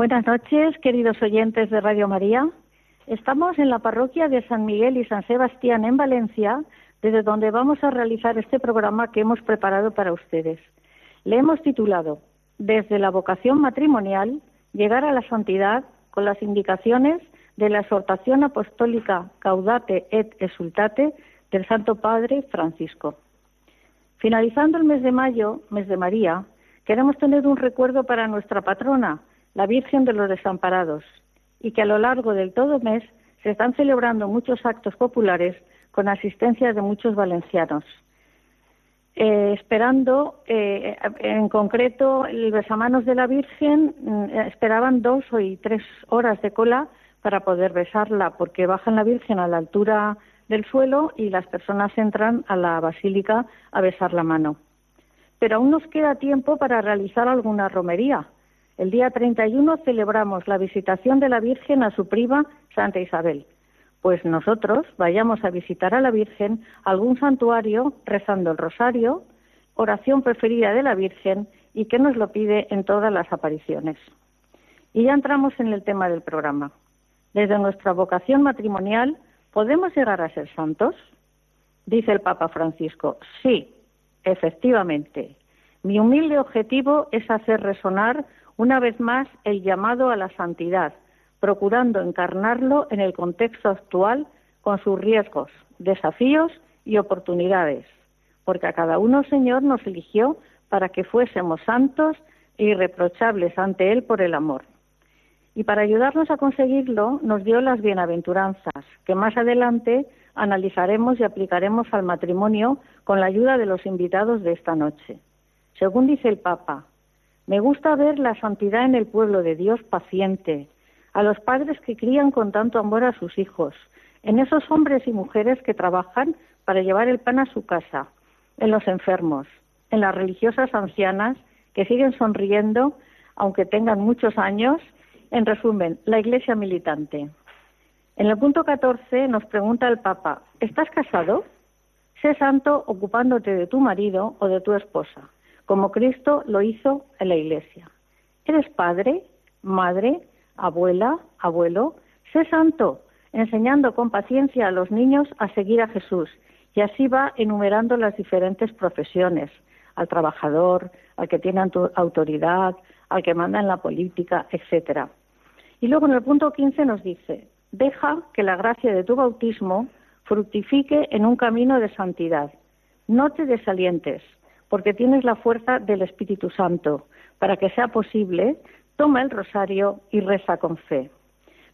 Buenas noches, queridos oyentes de Radio María. Estamos en la parroquia de San Miguel y San Sebastián en Valencia, desde donde vamos a realizar este programa que hemos preparado para ustedes. Le hemos titulado Desde la vocación matrimonial, llegar a la santidad con las indicaciones de la exhortación apostólica Caudate et Exultate del Santo Padre Francisco. Finalizando el mes de mayo, mes de María, queremos tener un recuerdo para nuestra patrona, la Virgen de los Desamparados, y que a lo largo del todo mes se están celebrando muchos actos populares con asistencia de muchos valencianos. Eh, esperando, eh, en concreto, el besamanos de la Virgen, mm, esperaban dos o tres horas de cola para poder besarla, porque bajan la Virgen a la altura del suelo y las personas entran a la basílica a besar la mano. Pero aún nos queda tiempo para realizar alguna romería. El día 31 celebramos la visitación de la Virgen a su prima Santa Isabel. Pues nosotros vayamos a visitar a la Virgen algún santuario rezando el rosario, oración preferida de la Virgen y que nos lo pide en todas las apariciones. Y ya entramos en el tema del programa. Desde nuestra vocación matrimonial, ¿podemos llegar a ser santos? Dice el Papa Francisco, sí, efectivamente. Mi humilde objetivo es hacer resonar una vez más el llamado a la santidad, procurando encarnarlo en el contexto actual con sus riesgos, desafíos y oportunidades, porque a cada uno Señor nos eligió para que fuésemos santos e irreprochables ante Él por el amor. Y para ayudarnos a conseguirlo nos dio las bienaventuranzas, que más adelante analizaremos y aplicaremos al matrimonio con la ayuda de los invitados de esta noche. Según dice el Papa, me gusta ver la santidad en el pueblo de Dios paciente, a los padres que crían con tanto amor a sus hijos, en esos hombres y mujeres que trabajan para llevar el pan a su casa, en los enfermos, en las religiosas ancianas que siguen sonriendo aunque tengan muchos años. En resumen, la Iglesia militante. En el punto 14 nos pregunta el Papa, ¿estás casado? Sé santo ocupándote de tu marido o de tu esposa, como Cristo lo hizo en la Iglesia. ¿Eres padre, madre, abuela, abuelo? Sé santo, enseñando con paciencia a los niños a seguir a Jesús. Y así va enumerando las diferentes profesiones, al trabajador, al que tiene auto- autoridad, al que manda en la política, etcétera. Y luego en el punto 15 nos dice, deja que la gracia de tu bautismo fructifique en un camino de santidad. No te desalientes, porque tienes la fuerza del Espíritu Santo. Para que sea posible, toma el rosario y reza con fe.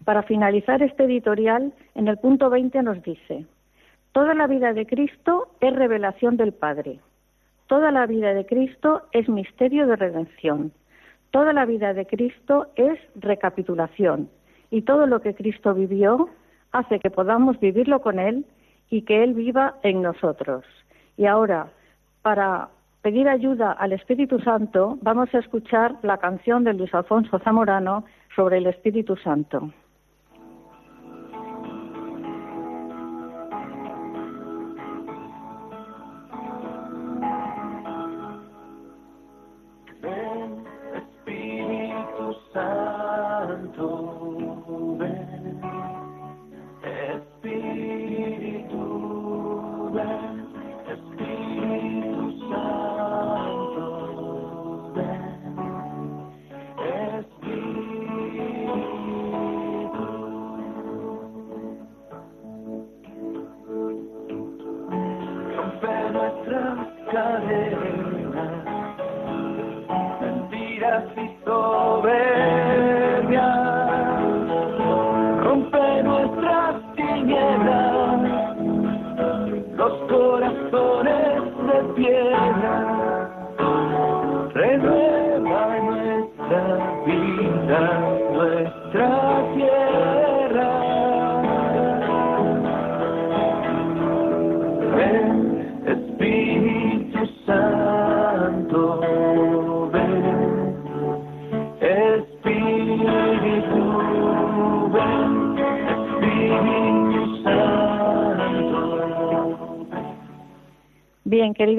Para finalizar este editorial, en el punto 20 nos dice, toda la vida de Cristo es revelación del Padre. Toda la vida de Cristo es misterio de redención. Toda la vida de Cristo es recapitulación. Y todo lo que Cristo vivió hace que podamos vivirlo con Él y que Él viva en nosotros. Y ahora, para pedir ayuda al Espíritu Santo, vamos a escuchar la canción de Luis Alfonso Zamorano sobre el Espíritu Santo. जाने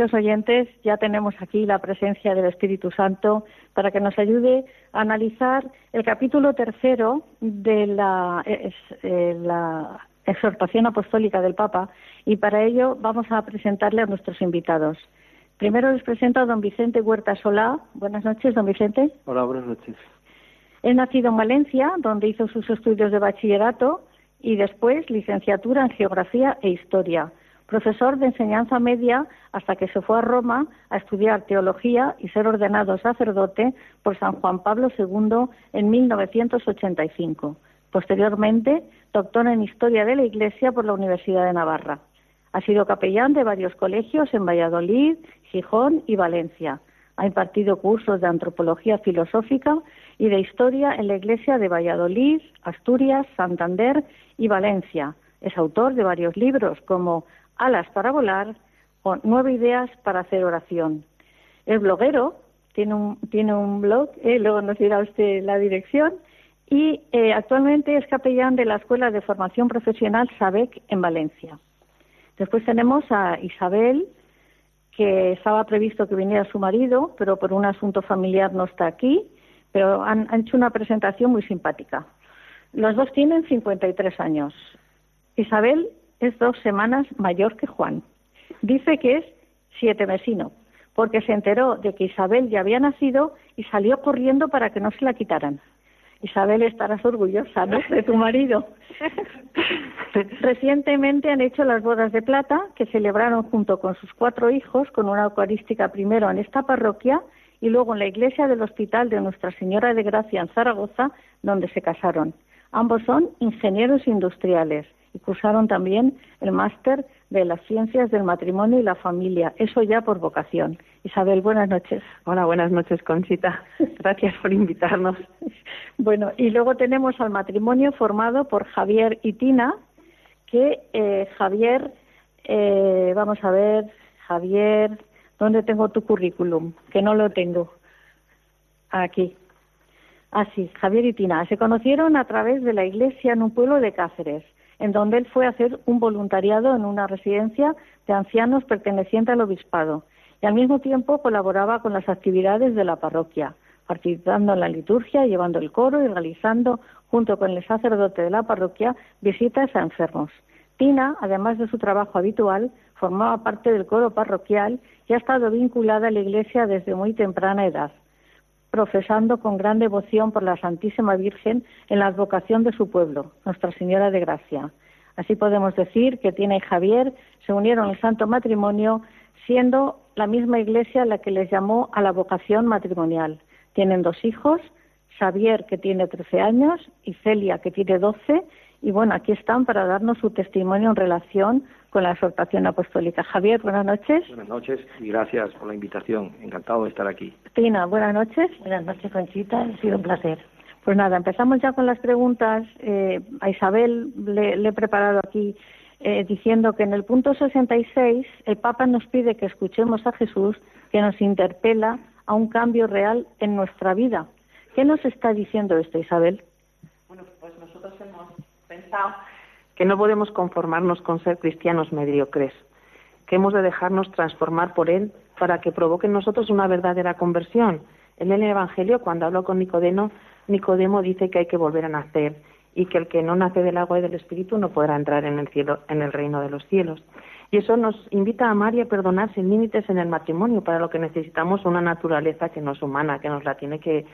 queridos oyentes, ya tenemos aquí la presencia del Espíritu Santo para que nos ayude a analizar el capítulo tercero de la, es- eh, la exhortación apostólica del Papa y para ello vamos a presentarle a nuestros invitados. Primero les presento a don Vicente Huerta Solá. Buenas noches, don Vicente. Hola, buenas noches. Es nacido en Valencia, donde hizo sus estudios de bachillerato y después licenciatura en Geografía e Historia. Profesor de enseñanza media hasta que se fue a Roma a estudiar teología y ser ordenado sacerdote por San Juan Pablo II en 1985. Posteriormente, doctor en Historia de la Iglesia por la Universidad de Navarra. Ha sido capellán de varios colegios en Valladolid, Gijón y Valencia. Ha impartido cursos de antropología filosófica y de historia en la Iglesia de Valladolid, Asturias, Santander y Valencia. Es autor de varios libros como Alas para volar o Nueve ideas para hacer oración. Es bloguero, tiene un, tiene un blog, eh, luego nos dirá usted la dirección, y eh, actualmente es capellán de la Escuela de Formación Profesional SABEC en Valencia. Después tenemos a Isabel, que estaba previsto que viniera su marido, pero por un asunto familiar no está aquí, pero han, han hecho una presentación muy simpática. Los dos tienen 53 años. Isabel es dos semanas mayor que Juan. Dice que es siete mesino, porque se enteró de que Isabel ya había nacido y salió corriendo para que no se la quitaran. Isabel, estarás orgullosa, ¿no? De tu marido. Recientemente han hecho las bodas de plata, que celebraron junto con sus cuatro hijos, con una eucarística primero en esta parroquia y luego en la iglesia del Hospital de Nuestra Señora de Gracia en Zaragoza, donde se casaron. Ambos son ingenieros industriales y cursaron también el máster de las ciencias del matrimonio y la familia, eso ya por vocación. Isabel, buenas noches. Hola, buenas noches, Conchita. Gracias por invitarnos. Bueno, y luego tenemos al matrimonio formado por Javier y Tina, que eh, Javier, eh, vamos a ver, Javier, ¿dónde tengo tu currículum? Que no lo tengo. Aquí. Ah, sí, Javier y Tina. Se conocieron a través de la iglesia en un pueblo de Cáceres, en donde él fue a hacer un voluntariado en una residencia de ancianos perteneciente al obispado y al mismo tiempo colaboraba con las actividades de la parroquia, participando en la liturgia, llevando el coro y realizando, junto con el sacerdote de la parroquia, visitas a enfermos. Tina, además de su trabajo habitual, formaba parte del coro parroquial y ha estado vinculada a la Iglesia desde muy temprana edad, profesando con gran devoción por la Santísima Virgen en la advocación de su pueblo, Nuestra Señora de Gracia. Así podemos decir que Tina y Javier se unieron al santo matrimonio siendo la misma iglesia la que les llamó a la vocación matrimonial. Tienen dos hijos, Xavier, que tiene 13 años, y Celia, que tiene 12, y bueno, aquí están para darnos su testimonio en relación con la exhortación apostólica. Javier, buenas noches. Buenas noches y gracias por la invitación. Encantado de estar aquí. Tina, buenas noches. Buenas noches, Conchita. Ha sido un placer. Pues nada, empezamos ya con las preguntas. Eh, a Isabel le, le, he preparado aquí eh, diciendo que en el punto 66 el Papa nos pide que escuchemos a Jesús, que nos interpela a un cambio real en nuestra vida. ¿Qué nos está diciendo esto, Isabel? Bueno, pues nosotros hemos pensado que no podemos conformarnos con ser cristianos mediocres, que hemos de dejarnos transformar por Él para que provoque en nosotros una verdadera conversión. En el Evangelio, cuando habló con Nicodemo, Nicodemo dice que hay que volver a nacer y que el que no nace del agua y del Espíritu no podrá entrar en el cielo, en el reino de los cielos. Y eso nos invita a amar y a perdonar sin límites en el matrimonio, para lo que necesitamos una naturaleza que no es humana, que nos la tiene que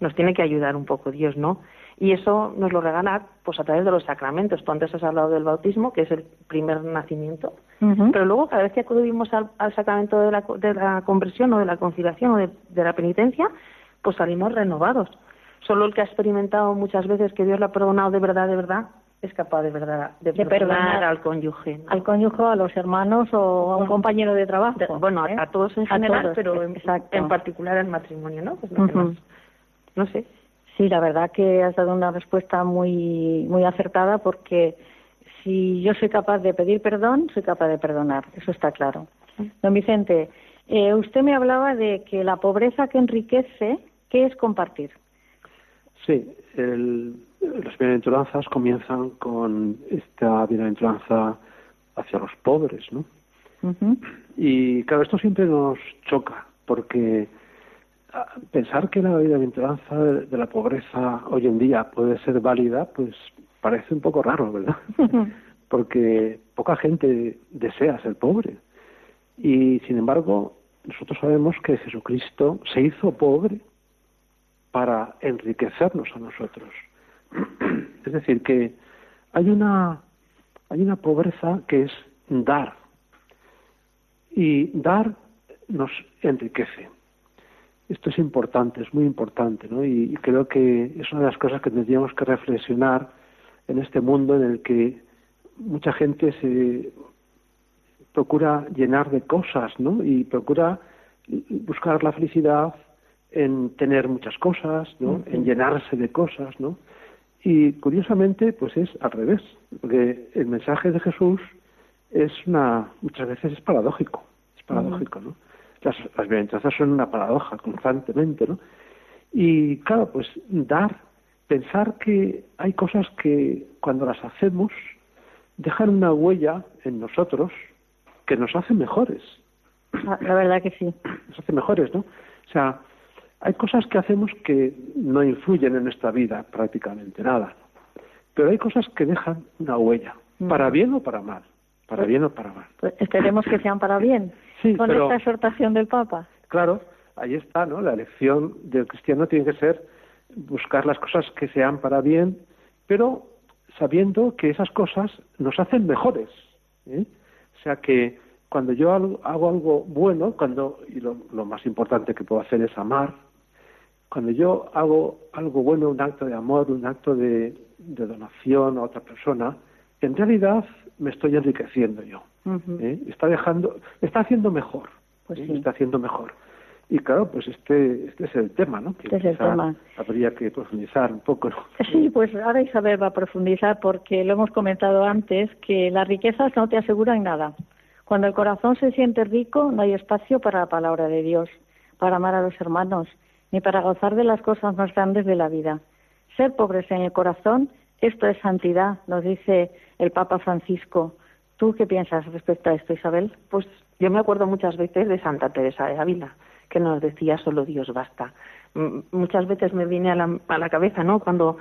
nos tiene que ayudar un poco Dios, ¿no? Y eso nos lo regala pues a través de los sacramentos. Tú antes has hablado del bautismo, que es el primer nacimiento, pero luego cada vez que acudimos al, sacramento de la, de la, conversión o de la conciliación o de, la penitencia, pues salimos renovados. Solo el que ha experimentado muchas veces que Dios le ha perdonado de verdad, de verdad, es capaz de verdad de, perdonar, al cónyuge. Al cónyuge, a los hermanos o a un compañero de trabajo. bueno, a, ¿eh? todos en general, pero en, particular al matrimonio, ¿no? Pues no sé. Sí, la verdad que has dado una respuesta muy, muy acertada porque si yo soy capaz de pedir perdón, soy capaz de perdonar, eso está claro. Don Vicente, eh, usted me hablaba de que la pobreza que enriquece, ¿qué es compartir? Sí, las bienaventuranzas comienzan con esta bienaventuranza hacia los pobres, ¿no? Y claro, esto siempre nos choca, porque pensar que la bienaventuranza de la pobreza hoy en día puede ser válida, pues parece un poco raro, ¿verdad? Porque poca gente desea ser pobre. Y sin embargo, nosotros sabemos que Jesucristo se hizo pobre para enriquecernos a nosotros. Es decir, que hay una, hay una pobreza que es dar. Y dar nos enriquece. Esto es importante, es muy importante, ¿no? Y, creo que es una de las cosas que tendríamos que reflexionar en este mundo en el que mucha gente se procura llenar de cosas, ¿no? Y procura buscar la felicidad en tener muchas cosas, ¿no? En llenarse de cosas, ¿no? Y curiosamente, pues es al revés, porque el mensaje de Jesús es una, muchas veces es paradójico, es paradójico, ¿no? Las, las son una paradoja constantemente, ¿no? Y claro, pues dar, pensar que hay cosas que cuando las hacemos dejan una huella en nosotros que nos hace mejores. La verdad que sí. Nos hace mejores, ¿no? O sea, hay cosas que hacemos que no influyen en nuestra vida prácticamente nada, pero hay cosas que dejan una huella, para bien o para mal, para bien o para mal. Pues esperemos que sean para bien con esta exhortación del Papa. Claro, ahí está, ¿no? La elección del cristiano tiene que ser buscar las cosas que sean para bien, pero sabiendo que esas cosas nos hacen mejores. ¿eh? O sea que cuando yo hago, algo bueno, cuando y lo, más importante que puedo hacer es amar, cuando yo hago algo bueno, un acto de amor, un acto de donación a otra persona, en realidad me estoy enriqueciendo yo. ¿eh? Está dejando, está haciendo mejor, pues ¿eh? está haciendo mejor. Y claro, pues este, este es el tema, ¿no? Que este es el tema. Habría que profundizar un poco. Sí, pues ahora Isabel va a profundizar porque lo hemos comentado antes que las riquezas no te aseguran nada. Cuando el corazón se siente rico, no hay espacio para la palabra de Dios, para amar a los hermanos, ni para gozar de las cosas más grandes de la vida. Ser pobres en el corazón, esto es santidad, nos dice el Papa Francisco. ¿Tú qué piensas respecto a esto, Isabel? Pues yo me acuerdo muchas veces de Santa Teresa de Ávila, que nos decía solo Dios basta. muchas veces me viene a la, a la cabeza, ¿no? Cuando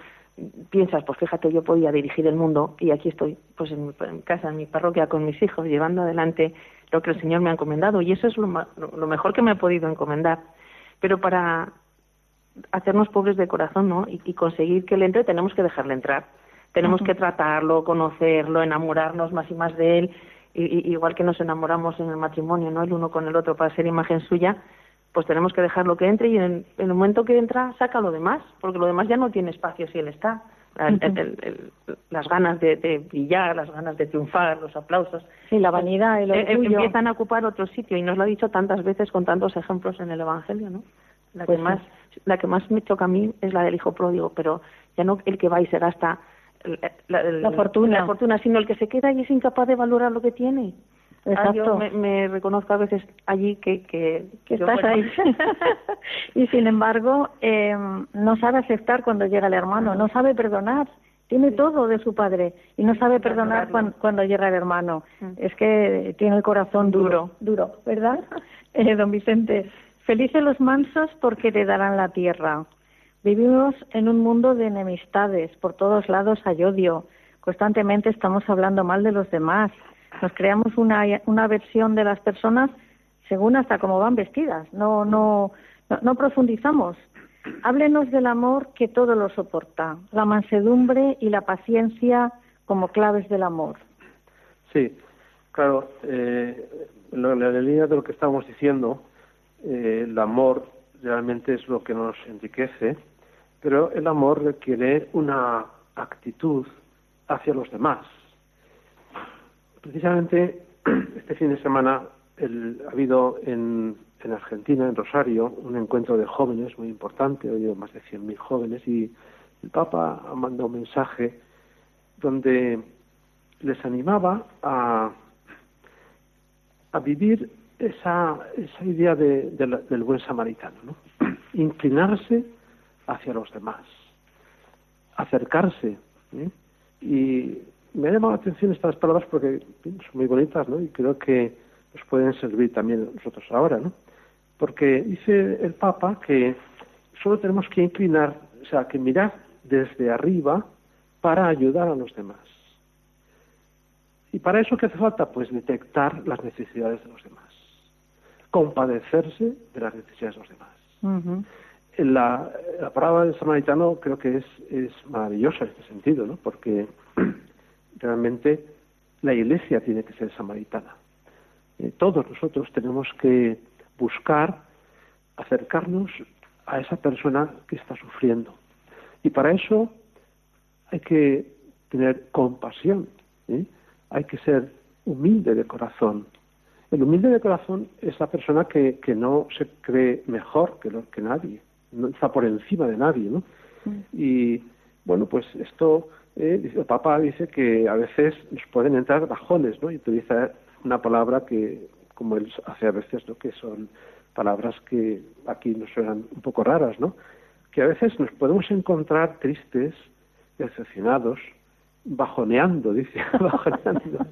piensas, pues fíjate, yo podía dirigir el mundo y aquí estoy, pues en mi, casa, en mi parroquia, con mis hijos, llevando adelante lo que el Señor me ha encomendado y eso es lo, lo mejor que me ha podido encomendar. Pero para hacernos pobres de corazón, ¿no? Y, y conseguir que Él entre, tenemos que dejarle entrar tenemos que tratarlo, conocerlo, enamorarnos más y más de él, y, igual que nos enamoramos en el matrimonio, ¿no? El uno con el otro para ser imagen suya, pues tenemos que dejarlo que entre y en, el momento que entra saca lo demás, porque lo demás ya no tiene espacio si él está. las ganas de, brillar, las ganas de triunfar, los aplausos. Sí, la vanidad y eh, eh, empiezan a ocupar otro sitio y nos lo ha dicho tantas veces con tantos ejemplos en el Evangelio, ¿no? La que pues más, la que más me choca a mí es la del hijo pródigo, pero ya no el que va y será hasta la, fortuna. la fortuna, sino el que se queda y es incapaz de valorar lo que tiene. Ah, yo me, reconozco a veces allí que, que, estás ahí. y sin embargo, eh, no sabe aceptar cuando llega el hermano, no sabe perdonar. Tiene todo de su padre y no sabe perdonar cuando, llega el hermano. Mm. Es que tiene el corazón duro, duro, ¿verdad? Eh, don Vicente, felices los mansos porque te darán la tierra. Vivimos en un mundo de enemistades, por todos lados hay odio, constantemente estamos hablando mal de los demás, nos creamos una, una versión de las personas según hasta cómo van vestidas, no, no, no, profundizamos. Háblenos del amor que todo lo soporta, la mansedumbre y la paciencia como claves del amor. Sí, claro, eh, la línea de lo que estábamos diciendo, eh, el amor realmente es lo que nos enriquece, pero el amor requiere una actitud hacia los demás. Precisamente este fin de semana ha habido en, Argentina, en Rosario, un encuentro de jóvenes muy importante, ha habido más de 100.000 jóvenes y el Papa ha mandado un mensaje donde les animaba a, a vivir esa, esa idea del buen samaritano, ¿no? inclinarse hacia los demás, acercarse. ¿eh? Y me ha llamado la atención estas palabras porque son muy bonitas. Y creo que nos pueden servir también nosotros ahora. Porque dice el Papa que solo tenemos que inclinar, o sea, que mirar desde arriba para ayudar a los demás. ¿Y para eso qué hace falta? Pues detectar las necesidades de los demás, compadecerse de las necesidades de los demás. la, la, palabra del samaritano creo que es, es maravillosa en este sentido, ¿no? Porque realmente la iglesia tiene que ser samaritana. Eh, todos nosotros tenemos que buscar acercarnos a esa persona que está sufriendo. Y para eso hay que tener compasión, ¿eh? hay que ser humilde de corazón. El humilde de corazón es la persona que, que no se cree mejor que, lo, que nadie, no está por encima de nadie, ¿no? Mm. Y bueno, pues esto eh, el Papa dice que a veces nos pueden entrar bajones, ¿no? Y utiliza una palabra que, como él hace a veces, ¿no? Que son palabras que aquí nos suenan un poco raras, ¿no? Que a veces nos podemos encontrar tristes, decepcionados, bajoneando, dice, bajoneando.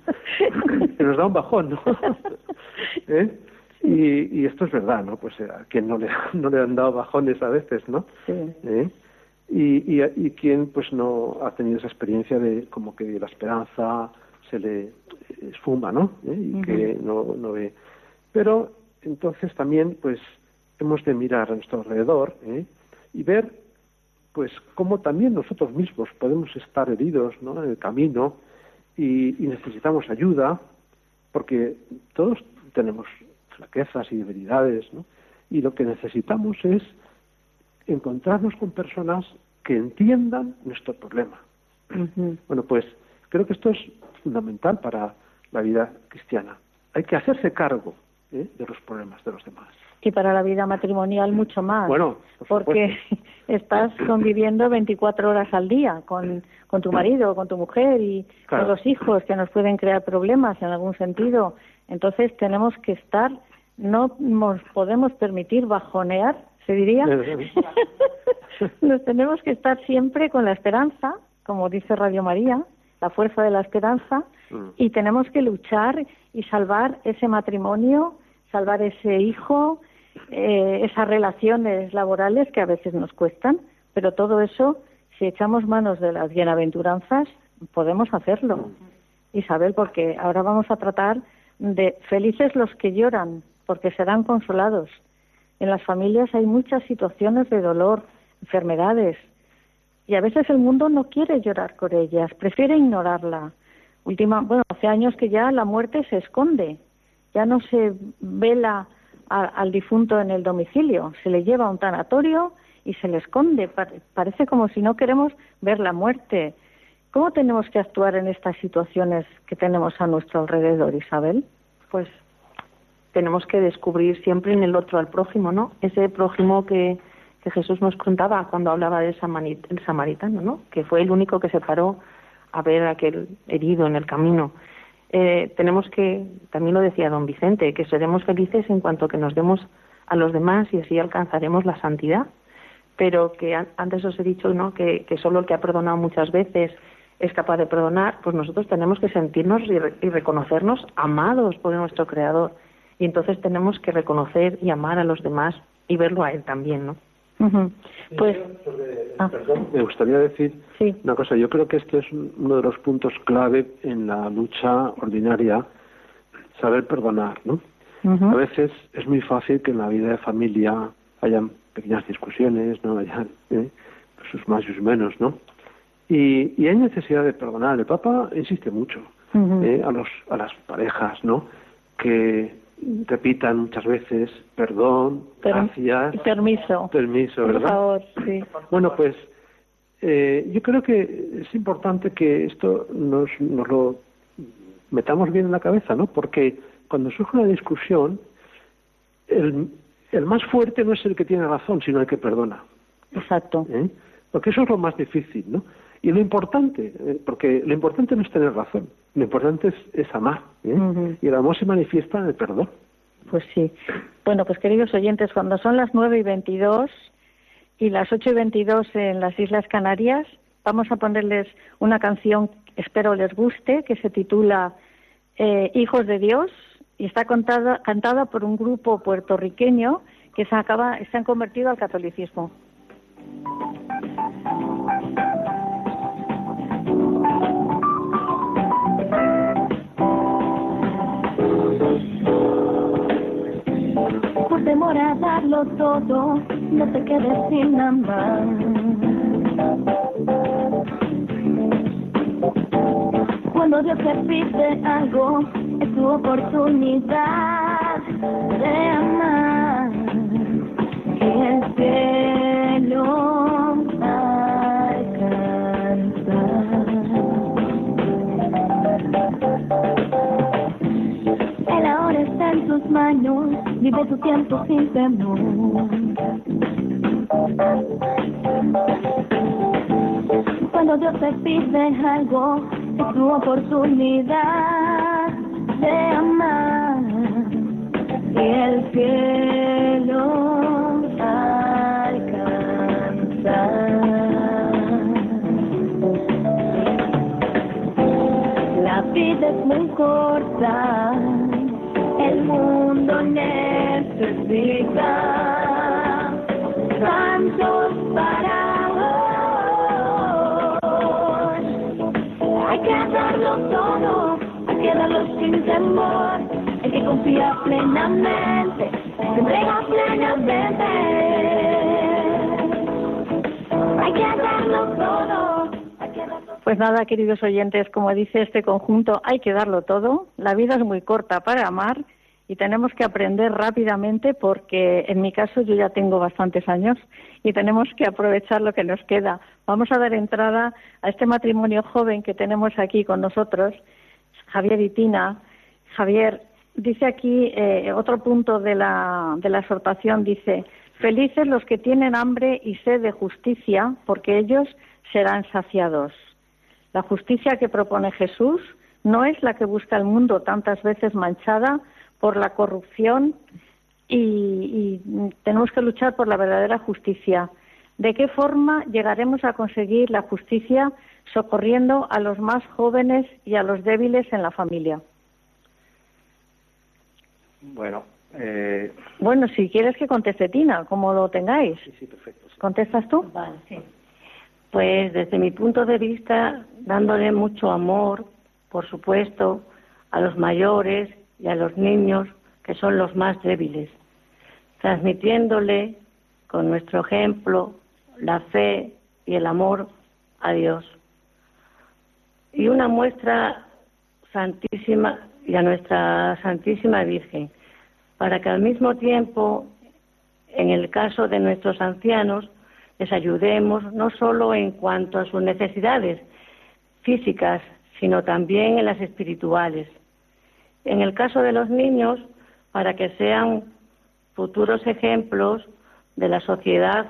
nos da un bajón, ¿no? ¿Eh? Y, y, esto es verdad, ¿no? Pues a quien no le, no le han dado bajones a veces, ¿no? Sí. ¿Eh? y, y, quien pues no ha tenido esa experiencia de como que la esperanza se le esfuma, ¿no? ¿Eh? Y que no, no ve. Pero entonces también pues hemos de mirar a nuestro alrededor ¿eh? y ver pues cómo también nosotros mismos podemos estar heridos ¿no? en el camino y, y necesitamos ayuda porque todos tenemos flaquezas y debilidades, ¿no? Y lo que necesitamos es encontrarnos con personas que entiendan nuestro problema. Bueno, pues creo que esto es fundamental para la vida cristiana. Hay que hacerse cargo ¿eh? de los problemas de los demás. Y para la vida matrimonial mucho más. Bueno, porque estás conviviendo 24 horas al día con, con tu marido, con tu mujer y con los hijos que nos pueden crear problemas en algún sentido. Entonces tenemos que estar, no nos podemos permitir bajonear se diría. Nos tenemos que estar siempre con la esperanza, como dice Radio María, la fuerza de la esperanza, mm. y tenemos que luchar y salvar ese matrimonio, salvar ese hijo, eh, esas relaciones laborales que a veces nos cuestan, pero todo eso, si echamos manos de las bienaventuranzas, podemos hacerlo. Isabel, porque ahora vamos a tratar de felices los que lloran, porque serán consolados. En las familias hay muchas situaciones de dolor, enfermedades, y a veces el mundo no quiere llorar por ellas, prefiere ignorarla. Última, bueno, hace años que ya la muerte se esconde, ya no se vela al difunto en el domicilio, se le lleva a un tanatorio y se le esconde. parece como si no queremos ver la muerte. ¿Cómo tenemos que actuar en estas situaciones que tenemos a nuestro alrededor, Isabel? Pues tenemos que descubrir siempre en el otro al prójimo, ¿no? Ese prójimo que, Jesús nos contaba cuando hablaba del samaritano, ¿no? Que fue el único que se paró a ver a aquel herido en el camino. Eh, tenemos que, también lo decía don Vicente, que seremos felices en cuanto que nos demos a los demás y así alcanzaremos la santidad. Pero que antes os he dicho, ¿no? Que, que solo el que ha perdonado muchas veces es capaz de perdonar, pues nosotros tenemos que sentirnos y reconocernos amados por nuestro Creador y entonces tenemos que reconocer y amar a los demás y verlo a él también, ¿no? Pues, ah. perdón, me gustaría decir una cosa. Yo creo que este es uno de los puntos clave en la lucha ordinaria, saber perdonar, ¿no? A veces es muy fácil que en la vida de familia hayan pequeñas discusiones, ¿no? Allá, ¿eh? sus más y sus menos, ¿no? Y, y hay necesidad de perdonar. El Papa insiste mucho ¿eh? a, los, a las parejas, ¿no? Que repitan muchas veces perdón, gracias. Permiso. Permiso, ¿verdad? Por favor, sí. Bueno, pues eh, yo creo que es importante que esto nos, nos lo metamos bien en la cabeza, ¿no? Porque cuando surge una discusión, el, el más fuerte no es el que tiene razón, sino el que perdona. Exacto. ¿Eh? Porque eso es lo más difícil, ¿no? Y lo importante, eh, porque lo importante no es tener razón, lo importante es, es amar. ¿eh? Y el amor se manifiesta en el perdón. Pues sí. Bueno, pues queridos oyentes, cuando son las nueve y veintidós y las ocho y veintidós en las Islas Canarias, vamos a ponerles una canción, espero les guste, que se titula eh, Hijos de Dios y está contada, cantada por un grupo puertorriqueño que se, acaba, se han convertido al catolicismo. Temor a darlo todo, no te quedes sin amar. Cuando Dios te pide algo, es tu oportunidad de amar. Y el cielo Él ahora está en tus manos, vive tu tiempo sin temor. Cuando Dios te pide algo, es tu oportunidad de amar. Y el cielo La vida es muy corta, mundo necesita tantos parados. Hay que darlo todo, hay que darlo sin temor, hay que confiar plenamente, se entrega plenamente. Hay que darlo todo. Pues nada, queridos oyentes, como dice este conjunto, hay que darlo todo. La vida es muy corta para amar y tenemos que aprender rápidamente porque en mi caso yo ya tengo bastantes años y tenemos que aprovechar lo que nos queda. Vamos a dar entrada a este matrimonio joven que tenemos aquí con nosotros, Javier y Tina. Javier, dice aquí eh, otro punto de la, de la exhortación, dice, felices los que tienen hambre y sed de justicia, porque ellos serán saciados. La justicia que propone Jesús no es la que busca el mundo tantas veces manchada por la corrupción y, tenemos que luchar por la verdadera justicia. ¿De qué forma llegaremos a conseguir la justicia socorriendo a los más jóvenes y a los débiles en la familia? Bueno, eh... bueno, si quieres que conteste Tina, como lo tengáis. Sí, sí, perfecto. ¿Contestas tú? Vale, sí. Pues desde mi punto de vista, dándole mucho amor, por supuesto, a los mayores y a los niños, que son los más débiles, transmitiéndole con nuestro ejemplo la fe y el amor a Dios. Y una muestra santísima y a nuestra Santísima Virgen, para que al mismo tiempo, en el caso de nuestros ancianos, les ayudemos no solo en cuanto a sus necesidades físicas, sino también en las espirituales. En el caso de los niños, para que sean futuros ejemplos de la sociedad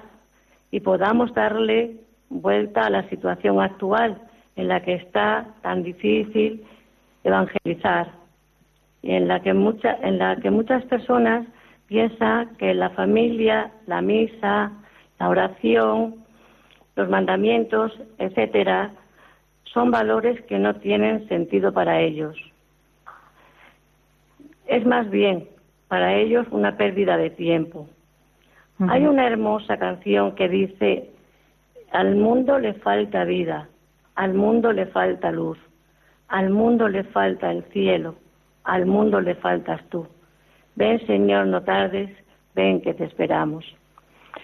y podamos darle vuelta a la situación actual en la que está tan difícil evangelizar y en la que, en la que muchas personas piensan que la familia, la misa, la oración, los mandamientos, etcétera, son valores que no tienen sentido para ellos. Es más bien para ellos una pérdida de tiempo. Hay una hermosa canción que dice, al mundo le falta vida, al mundo le falta luz, al mundo le falta el cielo, al mundo le faltas tú. Ven Señor, no tardes, ven que te esperamos.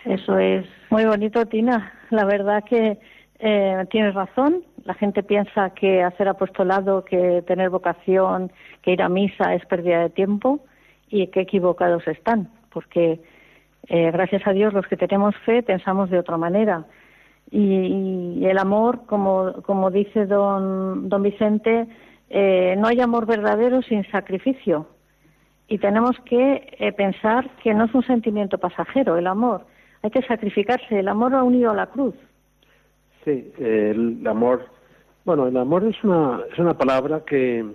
Eso es. Muy bonito, Tina. La verdad que eh, tienes razón. La gente piensa que hacer apostolado, que tener vocación, que ir a misa es pérdida de tiempo y qué equivocados están, porque eh, gracias a Dios los que tenemos fe pensamos de otra manera. Y, el amor, como, como dice don, don Vicente, eh, no hay amor verdadero sin sacrificio. Y tenemos que eh, pensar que no es un sentimiento pasajero el amor. Hay que sacrificarse. El amor ha unido a la cruz. Sí, el amor. Bueno, el amor es una, es una palabra que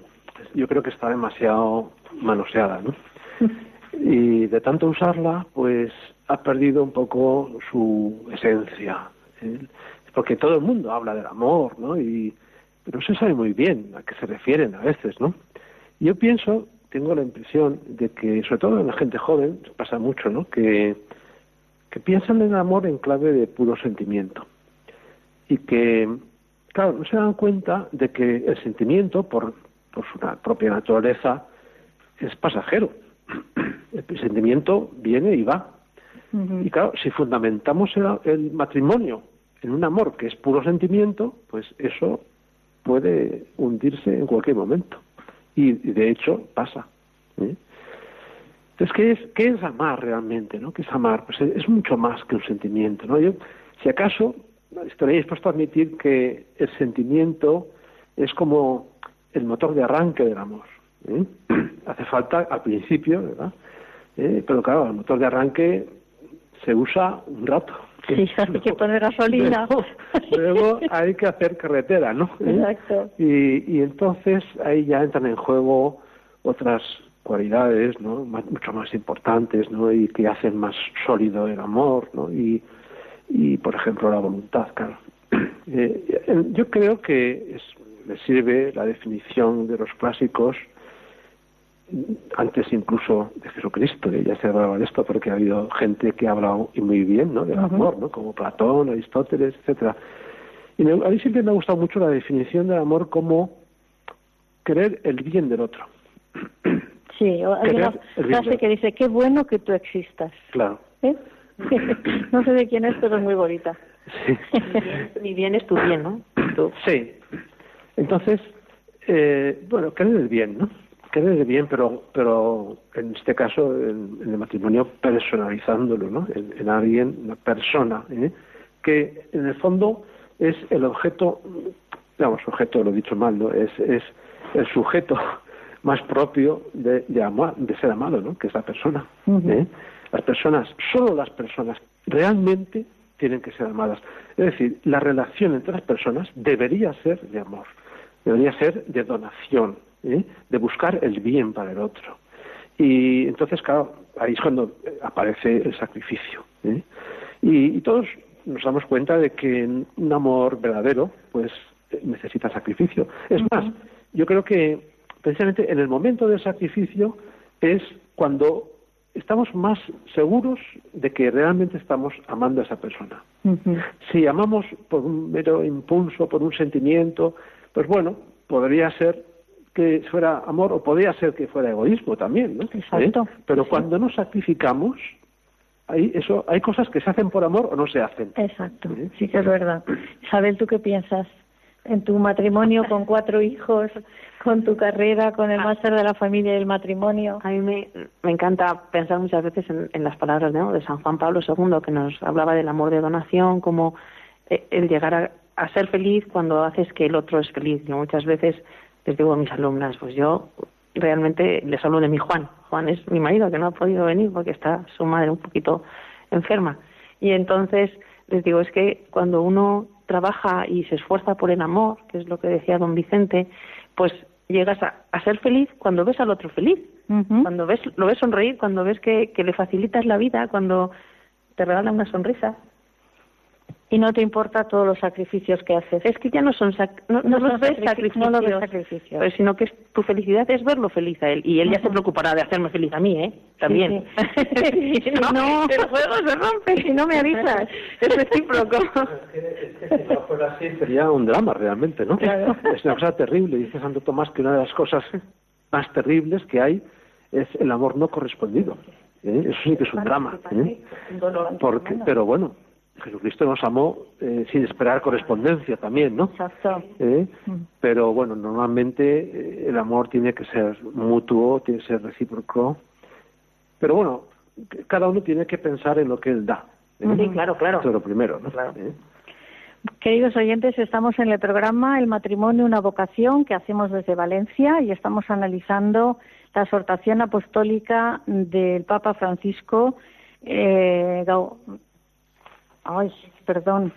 yo creo que está demasiado manoseada, ¿no? y de tanto usarla, pues ha perdido un poco su esencia. ¿eh? Porque todo el mundo habla del amor, ¿no? Y, pero se sabe muy bien a qué se refieren a veces, ¿no? Yo pienso, tengo la impresión de que, sobre todo en la gente joven, pasa mucho, ¿no? Que, que piensan en el amor en clave de puro sentimiento. Y que, claro, no se dan cuenta de que el sentimiento, por, por su propia naturaleza, es pasajero el sentimiento viene y va. Y claro, si fundamentamos el, matrimonio en un amor que es puro sentimiento, pues eso puede hundirse en cualquier momento. Y, de hecho pasa. ¿eh? Entonces, ¿qué es, ¿qué es amar realmente? ¿no? ¿Qué es amar? Pues es, mucho más que un sentimiento. ¿no? Yo, si acaso, estaría dispuesto a admitir que el sentimiento es como el motor de arranque del amor. ¿eh? Hace falta al principio, ¿verdad? ¿Eh? Pero claro, el motor de arranque se usa un rato. Sí, hay que poner gasolina. Luego, hay que hacer carretera, ¿no? ¿Eh? Exacto. Y, y entonces ahí ya entran en juego otras cualidades, ¿no? mucho más importantes, ¿no? Y que hacen más sólido el amor, ¿no? Y, y por ejemplo, la voluntad, claro. yo creo que es, me sirve la definición de los clásicos antes incluso de Jesucristo, que ya se hablaba de esto porque ha habido gente que ha hablado muy bien ¿no? del amor, ¿no? como Platón, Aristóteles, etcétera. Y a mí siempre me ha gustado mucho la definición del amor como querer el bien del otro. Sí, hay una frase que dice, qué bueno que tú existas. Claro. ¿Eh? no sé de quién es, pero es muy bonita. Sí. Mi bien es tu bien, ¿no? Sí. Entonces, eh, bueno, querer el bien, ¿no? quede bien, pero, pero en este caso, en, el matrimonio, personalizándolo, ¿no? En, alguien, una persona, ¿eh? que en el fondo es el objeto, digamos, objeto, lo he dicho mal, ¿no? Es, es el sujeto más propio de, de, de ser amado, ¿no? Que es la persona. ¿eh? Las personas, solo las personas, realmente tienen que ser amadas. Es decir, la relación entre las personas debería ser de amor, debería ser de donación, ¿eh? de buscar el bien para el otro. Y entonces, claro, ahí es cuando aparece el sacrificio. ¿eh? Y, todos nos damos cuenta de que un amor verdadero, pues, necesita sacrificio. Es más, yo creo que precisamente en el momento del sacrificio es cuando estamos más seguros de que realmente estamos amando a esa persona. Si amamos por un mero impulso, por un sentimiento, pues bueno, podría ser que fuera amor o podría ser que fuera egoísmo también, ¿no? Exacto. ¿Eh? Pero cuando nos sacrificamos, hay, eso, hay cosas que se hacen por amor o no se hacen. Exacto, ¿Eh? sí que es verdad. Isabel, ¿tú qué piensas? En tu matrimonio con cuatro hijos, con tu carrera, con el ah. máster de la familia y el matrimonio. A mí me, me encanta pensar muchas veces en, las palabras de San Juan Pablo II, que nos hablaba del amor de donación, como eh, el llegar a, a ser feliz cuando haces que el otro es feliz. Y muchas veces les digo a mis alumnas, pues yo realmente les hablo de mi Juan. Juan es mi marido que no ha podido venir porque está su madre un poquito enferma. Y entonces les digo, es que cuando uno trabaja y se esfuerza por el amor, que es lo que decía don Vicente, pues llegas a, ser feliz cuando ves al otro feliz, cuando ves lo ves sonreír, cuando ves que, que le facilitas la vida, cuando te regala una sonrisa y no te importa todos los sacrificios que haces. Es que ya no son no, los ves sacrificios, no los sacrificios. Pues, sino que tu felicidad es verlo feliz a él y él ya se preocupará de hacerme feliz a mí, ¿eh? También. si no, el juego se rompe si no me avisas. es recíproco. es que, si no fuera así sería un drama realmente, ¿no? Es una cosa terrible. Dice Santo Tomás que una de las cosas más terribles que hay es el amor no correspondido. ¿eh? Eso sí que es un drama. ¿eh? Porque, pero bueno, Jesucristo nos amó eh, sin esperar correspondencia también, ¿no? Exacto. ¿Eh? Pero bueno, normalmente eh, el amor tiene que ser mutuo, tiene que ser recíproco. Pero bueno, cada uno tiene que pensar en lo que él da. ¿eh? Sí, claro, claro. Esto es lo primero, ¿no? ¿Eh? Queridos oyentes, estamos en el programa El matrimonio, una vocación que hacemos desde Valencia y estamos analizando la exhortación apostólica del Papa Francisco eh, ay, perdón,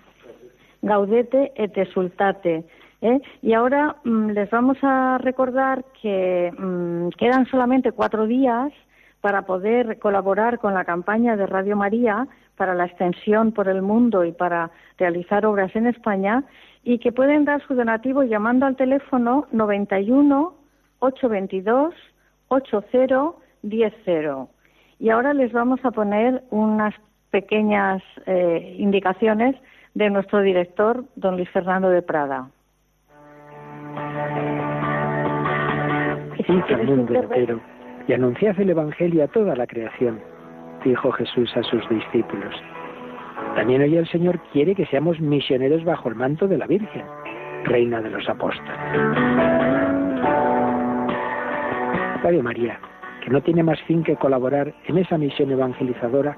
Gaudete et exultate. ¿eh? Y ahora mm, les vamos a recordar que mm, quedan solamente cuatro días para poder colaborar con la campaña de Radio María para la extensión por el mundo y para realizar obras en España y que pueden dar su donativo llamando al teléfono 91 822 8010. Y ahora les vamos a poner unas pequeñas eh, indicaciones de nuestro director, don Luis Fernando de Prada. Id al mundo entero y anunciad el Evangelio a toda la creación, dijo Jesús a sus discípulos. También hoy el Señor quiere que seamos misioneros bajo el manto de la Virgen, Reina de los Apóstoles. Radio María, que no tiene más fin que colaborar en esa misión evangelizadora,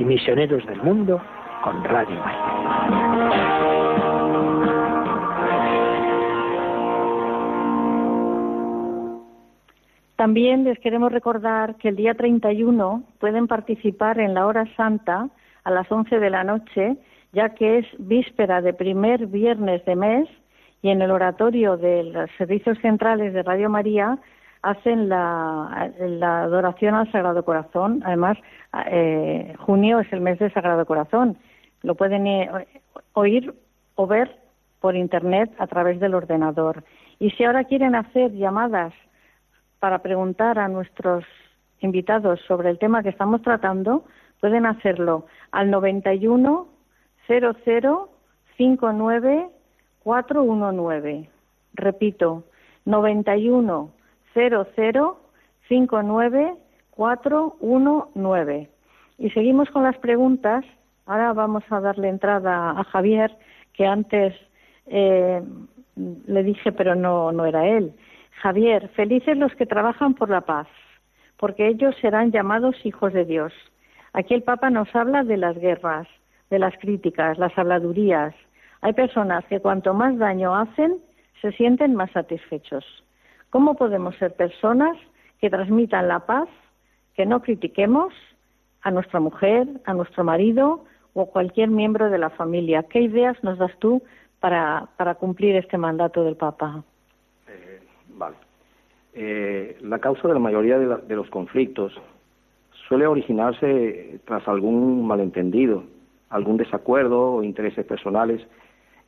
y misioneros del mundo con Radio María. También les queremos recordar que el día 31 pueden participar en la hora santa a las 11 de la noche, ya que es víspera de primer viernes de mes y en el oratorio de los servicios centrales de Radio María hacen la, adoración al Sagrado Corazón. Además, eh, junio es el mes del Sagrado Corazón. Lo pueden eh, oír o ver por Internet a través del ordenador. Y si ahora quieren hacer llamadas para preguntar a nuestros invitados sobre el tema que estamos tratando, pueden hacerlo al 91 00 59 419. Repito, 91 00 59 419. Y seguimos con las preguntas. Ahora vamos a darle entrada a Javier, que antes eh, le dije, pero no, no era él. Javier, felices los que trabajan por la paz, porque ellos serán llamados hijos de Dios. Aquí el Papa nos habla de las guerras, de las críticas, las habladurías. Hay personas que cuanto más daño hacen, se sienten más satisfechos. ¿Cómo podemos ser personas que transmitan la paz, que no critiquemos a nuestra mujer, a nuestro marido o a cualquier miembro de la familia? ¿Qué ideas nos das tú para, cumplir este mandato del Papa? Eh, vale. Eh, la causa de la mayoría de, la- de los conflictos suele originarse tras algún malentendido, algún desacuerdo o intereses personales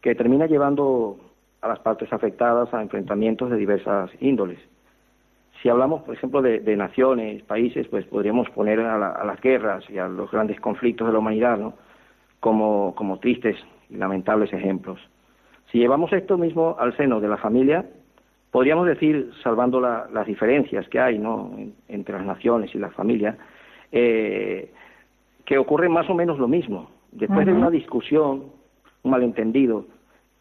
que termina llevando a las partes afectadas a enfrentamientos de diversas índoles. Si hablamos, por ejemplo, de, de naciones, países, pues podríamos poner a, la- a las guerras y a los grandes conflictos de la humanidad ¿no? como, como tristes y lamentables ejemplos. Si llevamos esto mismo al seno de la familia, podríamos decir, salvando la- las diferencias que hay ¿no? en- entre las naciones y la familia, eh, que ocurre más o menos lo mismo. Después de una discusión, un malentendido,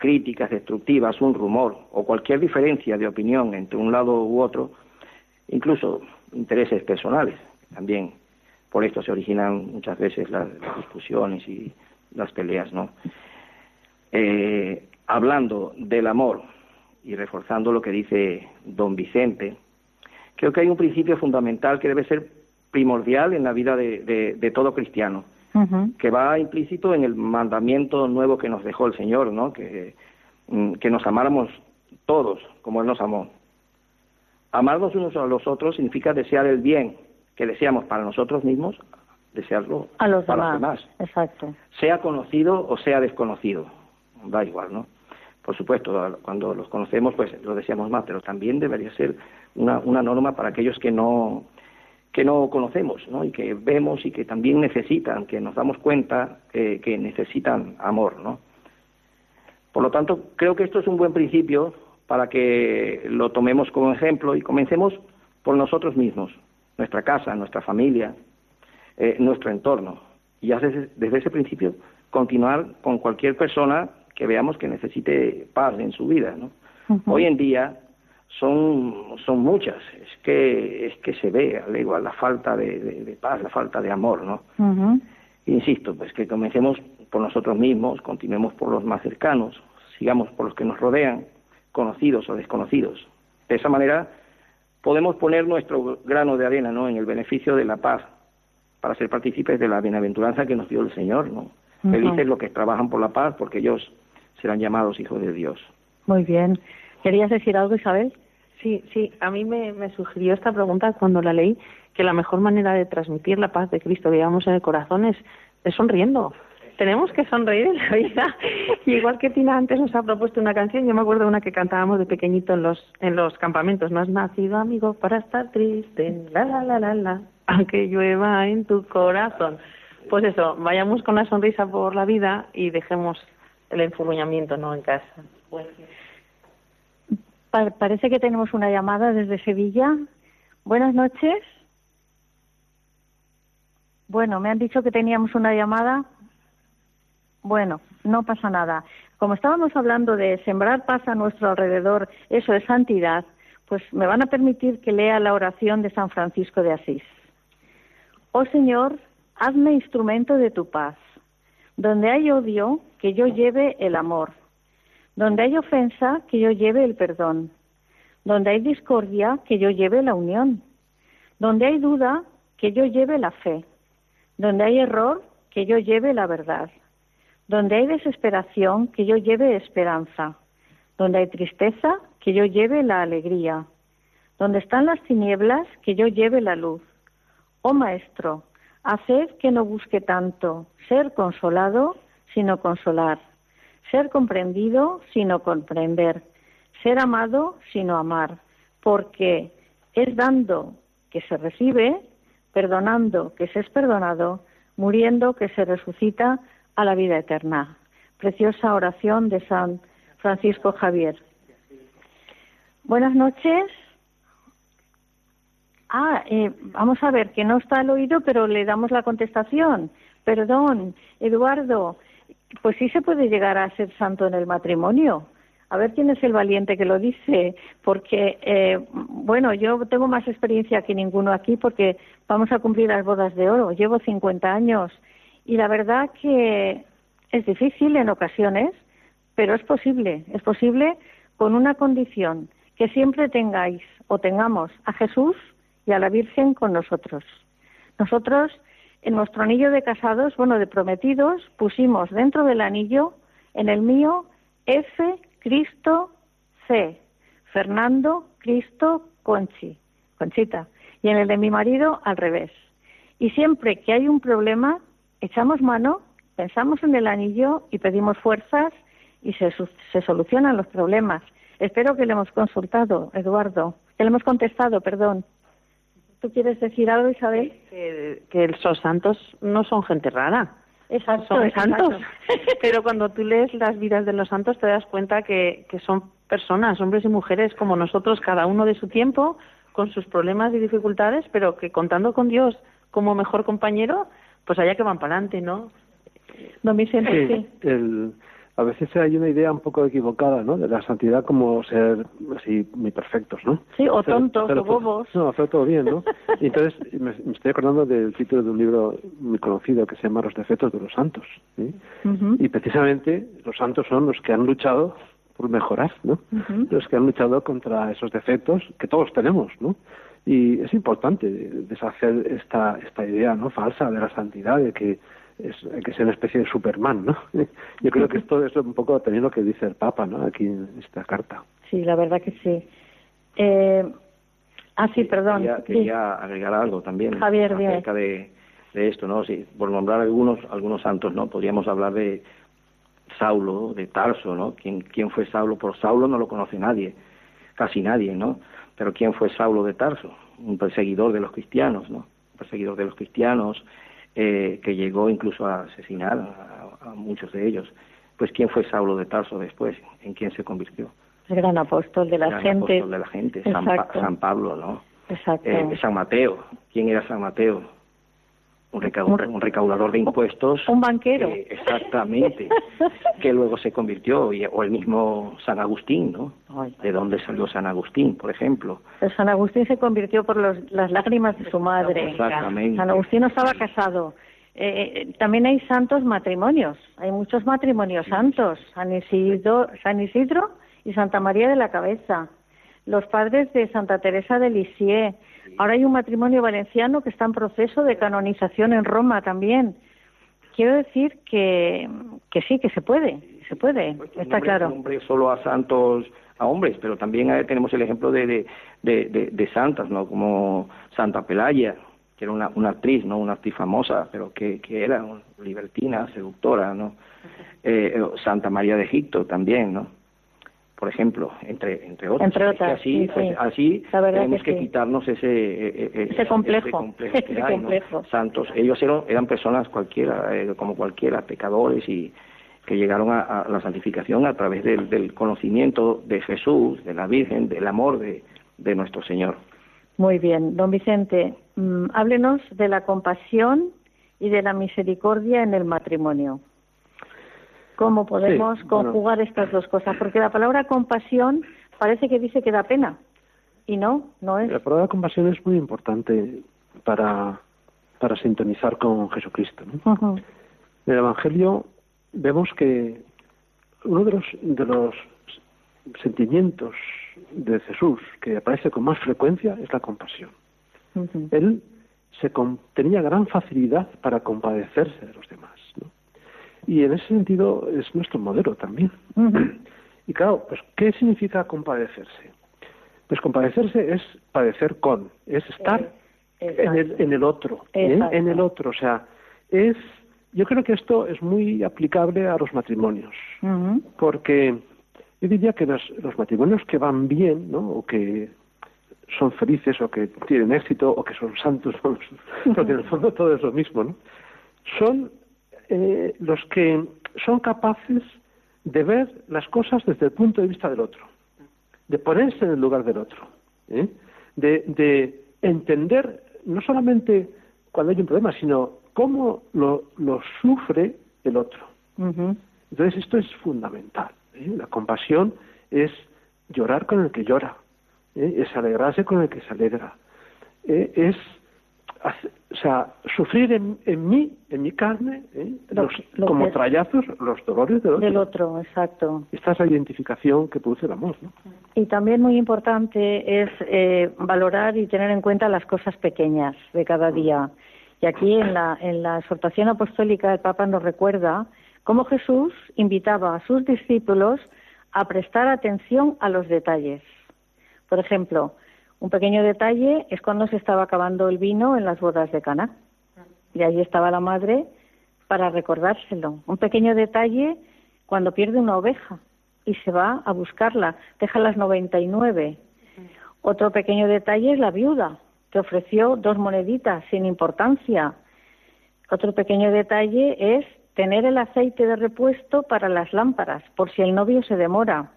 críticas destructivas, un rumor o cualquier diferencia de opinión entre un lado u otro, incluso intereses personales también. Por esto se originan muchas veces las, discusiones y las peleas, ¿no? Eh, hablando del amor y reforzando lo que dice don Vicente, creo que hay un principio fundamental que debe ser primordial en la vida de todo cristiano, que va implícito en el mandamiento nuevo que nos dejó el Señor, ¿no? Que, mm, que nos amáramos todos como Él nos amó. Amarnos unos a los otros significa desear el bien que deseamos para nosotros mismos desearlo A los para demás. los demás, Exacto. sea conocido o sea desconocido, da igual, ¿no? Por supuesto, cuando los conocemos, pues lo deseamos más, pero también debería ser una, una norma para aquellos que no que no conocemos, ¿no? Y que vemos y que también necesitan, que nos damos cuenta que, que necesitan amor, ¿no? Por lo tanto, creo que esto es un buen principio para que lo tomemos como ejemplo y comencemos por nosotros mismos, nuestra casa, nuestra familia, eh, nuestro entorno. Y ya desde, desde ese principio continuar con cualquier persona que veamos que necesite paz en su vida. ¿no? Hoy en día son, son muchas, es que, es que se ve, al igual, la falta de, de- de paz, la falta de amor, ¿no? Insisto, pues que comencemos por nosotros mismos, continuemos por los más cercanos, sigamos por los que nos rodean, conocidos o desconocidos. De esa manera podemos poner nuestro grano de arena ¿no? en el beneficio de la paz para ser partícipes de la bienaventuranza que nos dio el Señor. ¿no? Felices los que trabajan por la paz porque ellos serán llamados hijos de Dios. Muy bien. ¿Querías decir algo, Isabel? Sí, sí, a mí me, me sugirió esta pregunta cuando la leí, que la mejor manera de transmitir la paz de Cristo que llevamos en el corazón es, es sonriendo. Tenemos que sonreír en la vida. Y igual que Tina antes nos ha propuesto una canción, yo me acuerdo de una que cantábamos de pequeñito en los, en los campamentos. No has nacido, amigo, para estar triste, la, la, la, la, la, aunque llueva en tu corazón. Pues eso, vayamos con la sonrisa por la vida y dejemos el enfurruñamiento, ¿no?, en casa. Pues, Pa- parece que tenemos una llamada desde Sevilla. Buenas noches. Bueno, me han dicho que teníamos una llamada. Bueno, no pasa nada. Como estábamos hablando de sembrar paz a nuestro alrededor, eso es santidad, pues me van a permitir que lea la oración de San Francisco de Asís. Oh Señor, hazme instrumento de tu paz. Donde hay odio, que yo lleve el amor. Donde hay ofensa, que yo lleve el perdón. Donde hay discordia, que yo lleve la unión. Donde hay duda, que yo lleve la fe. Donde hay error, que yo lleve la verdad. Donde hay desesperación, que yo lleve esperanza. Donde hay tristeza, que yo lleve la alegría. Donde están las tinieblas, que yo lleve la luz. Oh Maestro, haced que no busque tanto ser consolado, sino consolar, ser comprendido, sino comprender, ser amado, sino amar, porque es dando que se recibe, perdonando que se es perdonado, muriendo que se resucita a la vida eterna. Preciosa oración de San Francisco Javier. Buenas noches. Ah, eh, vamos a ver, que no está al oído, pero le damos la contestación. Perdón, Eduardo, pues sí se puede llegar a ser santo en el matrimonio. A ver quién es el valiente que lo dice, porque, eh, bueno, yo tengo más experiencia que ninguno aquí porque vamos a cumplir las bodas de oro. Llevo 50 años y la verdad que es difícil en ocasiones, pero es posible. Es posible con una condición, que siempre tengáis o tengamos a Jesús y a la Virgen con nosotros. Nosotros, en nuestro anillo de casados, bueno, de prometidos, pusimos dentro del anillo, en el mío, F, Cristo, C, Fernando, Cristo, Conchi, Conchita. Y en el de mi marido, al revés. Y siempre que hay un problema, echamos mano, pensamos en el anillo y pedimos fuerzas y se, se solucionan los problemas. Espero que le hemos consultado, Eduardo, que le hemos contestado, perdón. ¿Tú quieres decir algo, Isabel? que, que los santos no son gente rara. Exacto, son exacto. santos. Pero cuando tú lees las vidas de los santos te das cuenta que, que son personas, hombres y mujeres como nosotros, cada uno de su tiempo, con sus problemas y dificultades, pero que contando con Dios como mejor compañero, pues allá que van para adelante, ¿no? Don Vicente, sí. Sí, el- a veces hay una idea un poco equivocada, ¿no? De la santidad como ser así muy perfectos, ¿no? Sí, o Hacer- tontos, o bobos. No, hacer todo bien, ¿no? Y entonces me, me estoy acordando del título de un libro muy conocido que se llama Los defectos de los santos. Y precisamente los santos son los que han luchado por mejorar, ¿no? Los que han luchado contra esos defectos que todos tenemos, ¿no? Y es importante deshacer esta, esta idea, ¿no? Falsa de la santidad, de que es, hay que ser una especie de Superman, ¿no? Yo creo que esto es un poco también lo que dice el Papa, ¿no? Aquí en esta carta. Sí, la verdad que sí. Eh, ah, sí, perdón. Quería, Sí. agregar algo también Javier, acerca de, de esto, ¿no? Si, por nombrar algunos, algunos santos, ¿no? Podríamos hablar de Saulo, de Tarso, ¿no? ¿Quién, ¿Quién fue Saulo? Por Saulo no lo conoce nadie, casi nadie, ¿no? Pero ¿quién fue Saulo de Tarso? Un perseguidor de los cristianos, ¿no? Un perseguidor de los cristianos eh, que llegó incluso a asesinar a, a muchos de ellos. Pues ¿quién fue Saulo de Tarso después? ¿En quién se convirtió? El gran apóstol de la gran gente. apóstol de la gente, San, Pa- Exacto. San Pablo, ¿no? Exacto. Eh, San Mateo, ¿quién era San Mateo? Un, recau- un recaudador de impuestos. Un banquero. eh, exactamente, que luego se convirtió, y- o el mismo San Agustín, ¿no? ¿De dónde salió San Agustín, por ejemplo? San Agustín se convirtió por los- las lágrimas de su madre. Exactamente. San Agustín no estaba casado. Eh, eh, también hay santos matrimonios. Hay muchos matrimonios santos. San Isidro, San Isidro y Santa María de la Cabeza. Los padres de Santa Teresa de Lisieux. Ahora hay un matrimonio valenciano que está en proceso de canonización en Roma también. Quiero decir que, que sí, que se puede, se puede, está nombre, claro. nombre solo a santos, a hombres, pero también tenemos el ejemplo de, de, de, de- de santas, ¿no? Como Santa Pelaya, que era una, una actriz, ¿no? Una actriz famosa, pero que, que era libertina, seductora, ¿no? Eh, Santa María de Egipto también, ¿no? Por ejemplo, entre, entre otras. Entre así, sí, pues, sí. así tenemos que que, sí. quitarnos ese, eh, eh, Ese complejo, ese complejo que hay. Santos, ellos eran, eran personas cualquiera, eh, como cualquiera, pecadores y que llegaron a, a la santificación a través del, del conocimiento de Jesús, de la Virgen, del amor de, de nuestro Señor. Muy bien, don Vicente, mm, háblenos de la compasión y de la misericordia en el matrimonio. ¿Cómo podemos Sí, bueno. conjugar estas dos cosas? Porque la palabra compasión parece que dice que da pena. Y no, no es. La palabra compasión es muy importante para, para sintonizar con Jesucristo. ¿no? Ujú. En el Evangelio vemos que uno de los, de los sentimientos de Jesús que aparece con más frecuencia es la compasión. Ujú. Él se com- tenía gran facilidad para compadecerse de los demás. ¿no? Y en ese sentido es nuestro modelo también. Y claro, pues ¿qué significa compadecerse? Pues compadecerse es padecer con, es estar en el, en el otro, ¿eh? En el otro. O sea, es, yo creo que esto es muy aplicable a los matrimonios, porque yo diría que los, los matrimonios que van bien, ¿no? O que son felices, o que tienen éxito, o que son santos, vamos, porque en el fondo todo es lo mismo, ¿no? Son eh, los que son capaces de ver las cosas desde el punto de vista del otro, de ponerse en el lugar del otro, ¿eh? de, de entender no solamente cuando hay un problema, sino cómo lo, lo sufre el otro. Entonces esto es fundamental. ¿eh? La compasión es llorar con el que llora, ¿eh? es alegrarse con el que se alegra, es o sea, sufrir en, en mí, en mi carne, ¿eh? Lo- los- lo como que- trayazos, los dolores del otro. Del otro, exacto. Esta es la identificación que produce el amor. ¿no? Y también muy importante es eh, valorar y tener en cuenta las cosas pequeñas de cada día. Y aquí en la, en la exhortación apostólica el Papa nos recuerda cómo Jesús invitaba a sus discípulos a prestar atención a los detalles. Por ejemplo, un pequeño detalle es cuando se estaba acabando el vino en las bodas de Cana. Y allí estaba la madre para recordárselo. Un pequeño detalle cuando pierde una oveja y se va a buscarla, deja las 99. Otro pequeño detalle es la viuda, que ofreció dos moneditas sin importancia. Otro pequeño detalle es tener el aceite de repuesto para las lámparas, por si el novio se demora.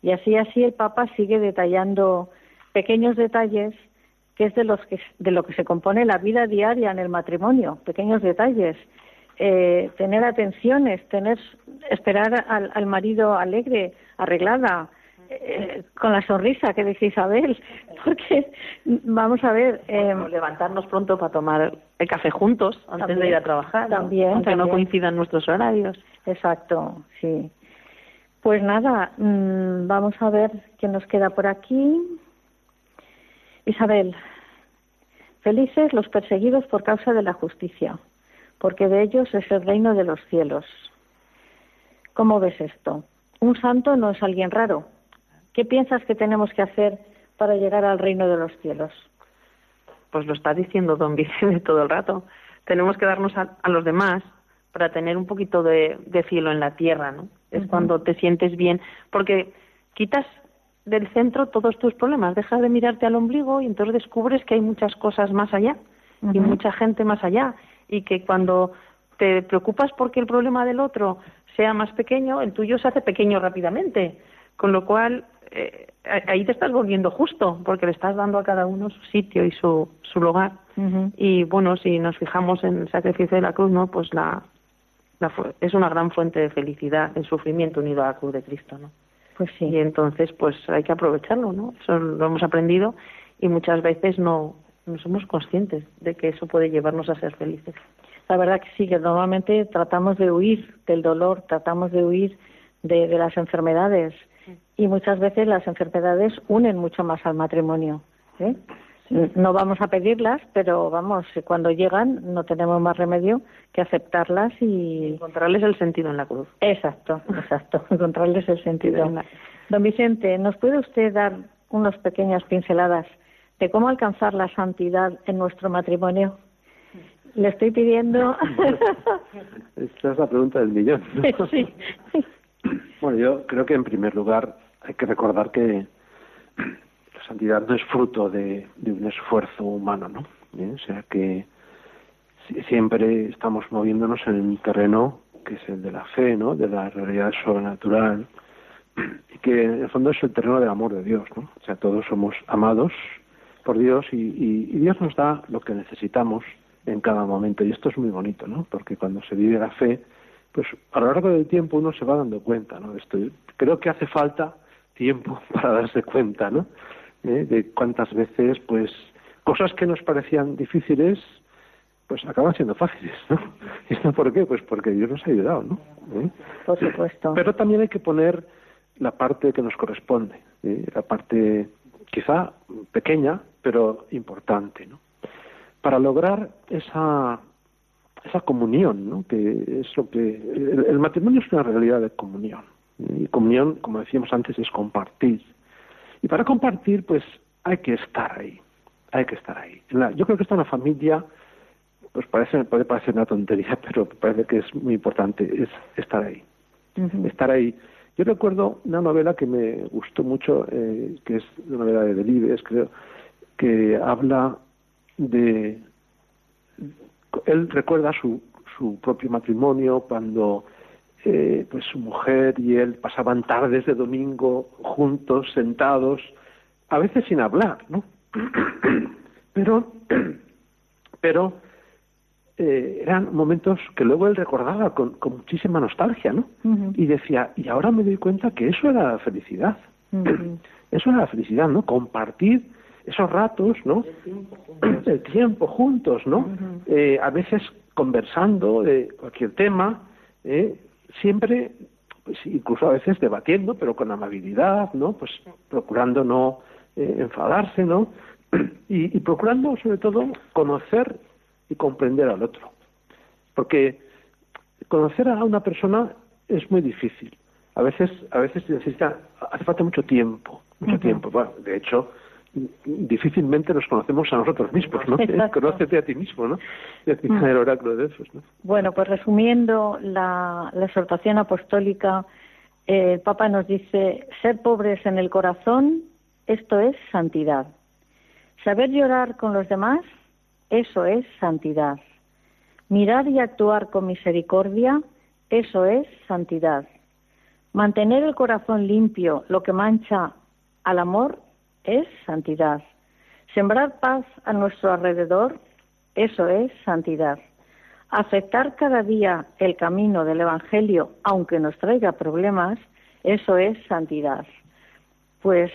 Y así, así el Papa sigue detallando pequeños detalles que es de, los que, de lo que se compone la vida diaria en el matrimonio, pequeños detalles. Eh, tener atenciones, tener, esperar al, al marido alegre, arreglada, eh, con la sonrisa que dice Isabel, porque vamos a ver, eh, levantarnos pronto para tomar el café juntos antes También, de ir a trabajar, ¿no? también, aunque no coincidan nuestros horarios. Exacto, sí. Pues nada, mm, vamos a ver qué nos queda por aquí. Isabel, felices los perseguidos por causa de la justicia, porque de ellos es el reino de los cielos. ¿Cómo ves esto? Un santo no es alguien raro. ¿Qué piensas que tenemos que hacer para llegar al reino de los cielos? Pues lo está diciendo don Vicente todo el rato. tenemos que darnos a, los demás para tener un poquito de, cielo en la tierra, ¿no? Es cuando te sientes bien, porque quitas del centro todos tus problemas, dejas de mirarte al ombligo y entonces descubres que hay muchas cosas más allá y mucha gente más allá y que cuando te preocupas porque el problema del otro sea más pequeño, el tuyo se hace pequeño rápidamente, con lo cual eh, ahí te estás volviendo justo porque le estás dando a cada uno su sitio y su, su lugar. Y bueno, si nos fijamos en el sacrificio de la cruz, ¿no? Pues la, la, es una gran fuente de felicidad el sufrimiento unido a la cruz de Cristo, ¿no? Pues sí. Y entonces, pues hay que aprovecharlo, ¿no? Eso lo hemos aprendido y muchas veces no, no somos conscientes de que eso puede llevarnos a ser felices. La verdad que sí, que normalmente tratamos de huir del dolor, tratamos de huir de, de las enfermedades y muchas veces las enfermedades unen mucho más al matrimonio. ¿eh? No vamos a pedirlas, pero vamos, cuando llegan no tenemos más remedio que aceptarlas y encontrarles el sentido en la cruz. Exacto, exacto, encontrarles el sentido. Don Vicente, ¿nos puede usted dar unas pequeñas pinceladas de cómo alcanzar la santidad en nuestro matrimonio? Le estoy pidiendo. Esta es la pregunta del millón. Sí. Bueno, yo creo que en primer lugar hay que recordar que la santidad no es fruto de, un esfuerzo humano, ¿no? ¿Eh? O sea que siempre estamos moviéndonos en un terreno que es el de la fe, ¿no? De la realidad sobrenatural y que en el fondo es el terreno del amor de Dios, ¿no? O sea, todos somos amados por Dios y, y Dios nos da lo que necesitamos en cada momento y esto es muy bonito, ¿no? Porque cuando se vive la fe, pues a lo largo del tiempo uno se va dando cuenta, ¿no? Esto, creo que hace falta tiempo para darse cuenta, ¿no? ¿Eh? De cuántas veces, pues, cosas que nos parecían difíciles, pues acaban siendo fáciles, ¿no? ¿Y esto por qué? Pues porque Dios nos ha ayudado, ¿no? ¿Eh? Por supuesto. Pero también hay que poner la parte que nos corresponde, ¿eh? la parte quizá pequeña, pero importante, ¿no? Para lograr esa esa comunión, ¿no? que es lo que el, matrimonio es una realidad de comunión y comunión, como decíamos antes, es compartir y para compartir, pues hay que estar ahí, hay que estar ahí. yo creo que esta una familia, pues parece puede parecer una tontería, pero parece que es muy importante, es estar ahí, estar ahí. Yo recuerdo una novela que me gustó mucho, eh, que es una novela de Delibes, creo, que habla de él recuerda su, su propio matrimonio cuando eh, pues su mujer y él pasaban tardes de domingo juntos, sentados, a veces sin hablar, ¿no? pero, pero eh, eran momentos que luego él recordaba con, con muchísima nostalgia, ¿no? Y decía, y ahora me doy cuenta que eso era la felicidad. Eso era la felicidad, ¿no? Compartir esos ratos, ¿no? El tiempo juntos, ¿no? eh, a veces conversando de cualquier tema, eh, siempre, pues incluso a veces debatiendo, pero con amabilidad, ¿no? Pues procurando no eh, enfadarse, ¿no? Y, y procurando, sobre todo, conocer y comprender al otro. Porque conocer a una persona es muy difícil. A veces, a veces necesita, hace falta mucho tiempo, mucho tiempo. Bueno, de hecho, difícilmente nos conocemos a nosotros mismos, ¿no? Conócete a ti mismo, ¿no? Mm. el oráculo de esos, ¿no? Bueno, pues resumiendo la, exhortación apostólica, eh, el Papa nos dice, ser pobres en el corazón, esto es santidad. Saber llorar con los demás, eso es santidad. Mirar y actuar con misericordia, eso es santidad. Mantener el corazón limpio, lo que mancha al amor, es santidad. Sembrar paz a nuestro alrededor, eso es santidad. Aceptar cada día el camino del Evangelio, aunque nos traiga problemas, eso es santidad. Pues,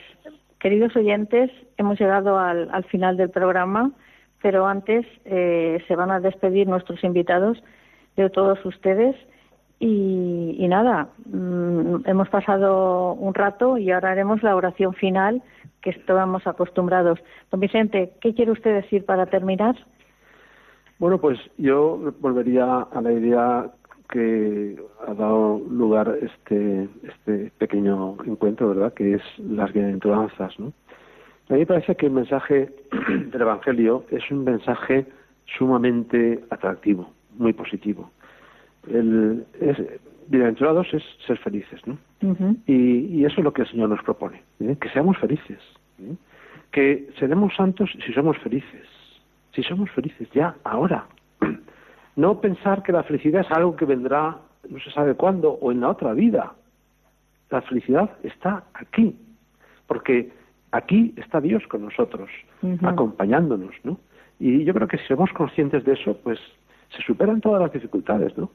queridos oyentes, hemos llegado al, final del programa, pero antes eh, se van a despedir nuestros invitados de todos ustedes. Y, nada, mm, hemos pasado un rato y ahora haremos la oración final que estábamos acostumbrados. Don Vicente, ¿qué quiere usted decir para terminar? Bueno, pues yo volvería a la idea que ha dado lugar este, este pequeño encuentro, ¿verdad? Que es las bienaventuranzas, ¿no? A mí me parece que el mensaje del Evangelio es un mensaje sumamente atractivo, muy positivo. Es, bienaventurados es ser felices, ¿no? y, eso es lo que el Señor nos propone, ¿eh? que seamos felices, ¿eh? que seremos santos si somos felices, si somos felices ya, ahora. No pensar que la felicidad es algo que vendrá no se sabe cuándo o en la otra vida. La felicidad está aquí, porque aquí está Dios con nosotros, acompañándonos, ¿no? Y yo creo que si somos conscientes de eso, pues se superan todas las dificultades, ¿no?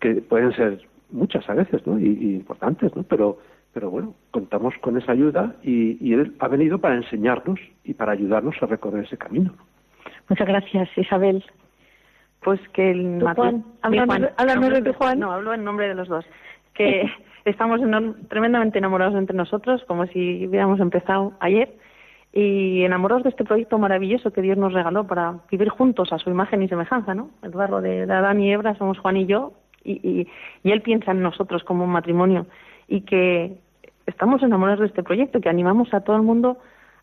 Que pueden ser muchas a veces, ¿no? Y, importantes, ¿no? Pero, pero bueno, contamos con esa ayuda y, Él ha venido para enseñarnos y para ayudarnos a recorrer ese camino. Muchas gracias, Isabel. Pues que el Juan, de Juan. No, hablo en nombre de los dos. Que estamos tremendamente enamorados entre nosotros, como si hubiéramos empezado ayer, y enamorados de este proyecto maravilloso que Dios nos regaló para vivir juntos a su imagen y semejanza, ¿no? El barro de, Adán y Ebra somos Juan y yo, y, y, Él piensa en nosotros como un matrimonio, y que estamos enamorados de este proyecto, que animamos a todo el mundo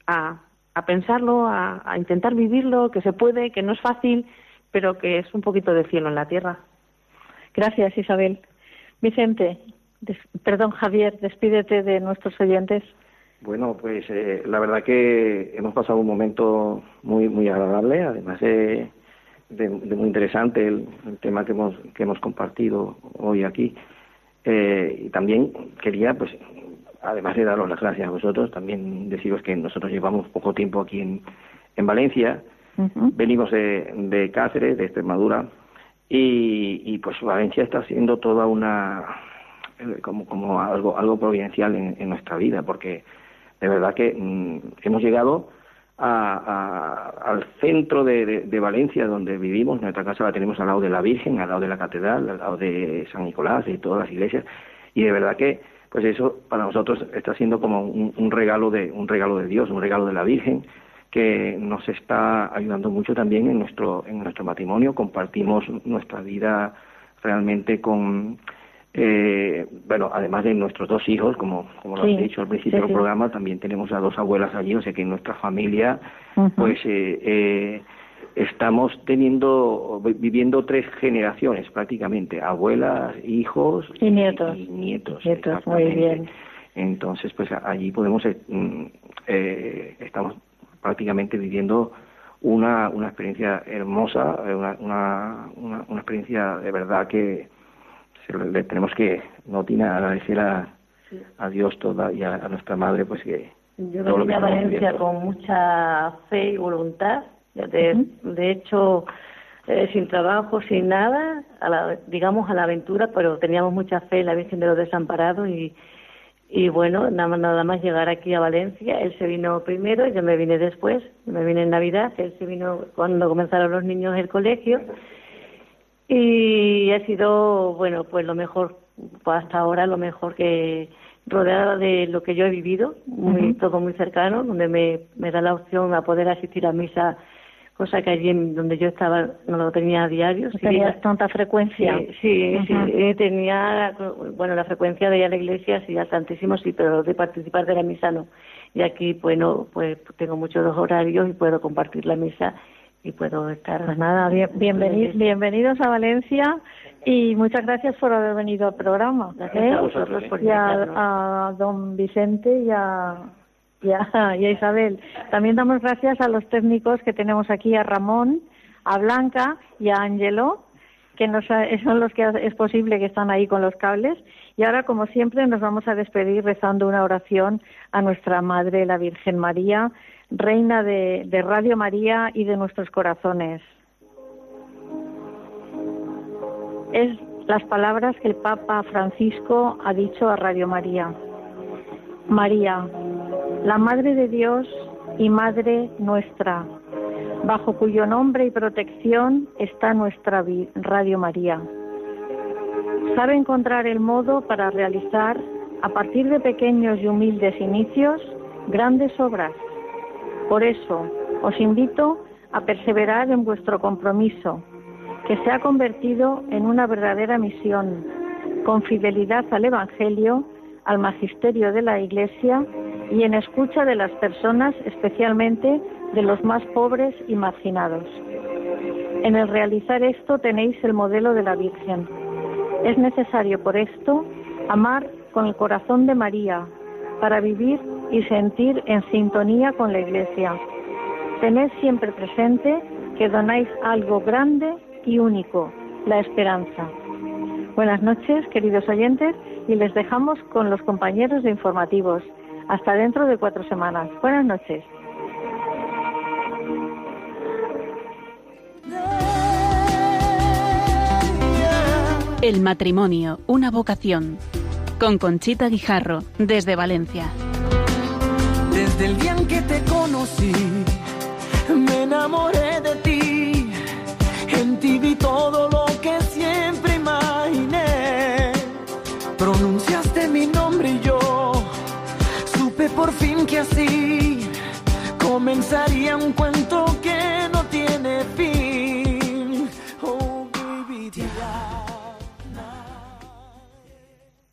a, a pensarlo, a, a intentar vivirlo, que se puede, que no es fácil, pero que es un poquito de cielo en la tierra. Gracias, Isabel. Vicente, perdón, Javier, despídete de nuestros oyentes. Bueno, pues eh, la verdad que hemos pasado un momento muy muy agradable, además de, muy interesante el, tema que hemos que hemos compartido hoy aquí. Eh, y también quería, pues, además de daros las gracias a vosotros, también deciros que nosotros llevamos poco tiempo aquí en, en Valencia Venimos de, Cáceres, de Extremadura, y, y pues Valencia está siendo toda una eh, como, como algo algo providencial en, nuestra vida, porque de verdad que mm, hemos llegado a, al centro de, de, Valencia, donde vivimos. Nuestra casa la tenemos al lado de la Virgen, al lado de la catedral, al lado de San Nicolás y todas las iglesias. Y de verdad que, pues eso para nosotros está siendo como un, un regalo de un regalo de Dios, un regalo de la Virgen que nos está ayudando mucho también en nuestro en nuestro matrimonio compartimos nuestra vida realmente con eh, bueno además de nuestros dos hijos como como lo he dicho al principio del programa también tenemos a dos abuelas allí o sea que en nuestra familia pues eh, eh, estamos teniendo viviendo tres generaciones prácticamente abuelas hijos y nietos. y nietos, nietos muy bien. Entonces pues allí podemos mm, eh, estamos prácticamente viviendo una, una experiencia hermosa, una, una, una, experiencia de verdad que le tenemos que, no tiene agradecer a, a Dios toda y a, nuestra madre, pues que. Yo venía a Valencia con mucha fe y voluntad, de, de hecho, eh, sin trabajo, sin nada, a la, digamos a la aventura, pero teníamos mucha fe en la Virgen de los Desamparados y, y bueno, nada, nada más llegar aquí a Valencia, él se vino primero, yo me vine después, me vine en Navidad, él se vino cuando comenzaron los niños el colegio y ha sido, bueno, pues lo mejor, pues hasta ahora lo mejor que rodeada de lo que yo he vivido, muy, todo muy cercano, donde me, me da la opción a poder asistir a misa cosa que allí donde yo estaba no lo tenía a diario. ¿No ¿Tenías tanta frecuencia? Sí, sí, eh, tenía, bueno, la frecuencia de ir a la iglesia sí, al Santísimo sí, pero de participar de la misa no. Y aquí, bueno, pues tengo muchos horarios y puedo compartir la misa y puedo estar... Pues nada, bienvenidos, bienvenidos a Valencia y muchas gracias por haber venido al programa. Gracias a ¿eh? vosotros por y a don Vicente y a y a, Isabel. También damos gracias a los técnicos que tenemos aquí, a Ramón, a Blanca y a Ángelo, que nos, son los que es posible que están ahí con los cables. Y ahora, como siempre, nos vamos a despedir rezando una oración a nuestra Madre, la Virgen María, Reina de, Radio María y de nuestros corazones. Es las palabras que el Papa Francisco ha dicho a Radio María. María, la Madre de Dios y Madre nuestra, bajo cuyo nombre y protección está nuestra Radio María. Sabe encontrar el modo para realizar, a partir de pequeños y humildes inicios, grandes obras. Por eso, os invito a perseverar en vuestro compromiso, que se ha convertido en una verdadera misión, con fidelidad al Evangelio, al magisterio de la Iglesia y en escucha de las personas, especialmente de los más pobres y marginados. En el realizar esto tenéis el modelo de la Virgen. Es necesario por esto amar con el corazón de María para vivir y sentir en sintonía con la Iglesia. Tened siempre presente que donáis algo grande y único, la esperanza. Buenas noches, queridos oyentes, y les dejamos con los compañeros de informativos. Hasta dentro de cuatro semanas. Buenas noches. El matrimonio, una vocación. Con Conchita Guijarro, desde Valencia. Desde el día en que te conocí, me enamoré de ti. En ti vi todo lo que siempre imaginé. Pronunciaste mi nombre y yo supe por fin que así comenzaría un cuento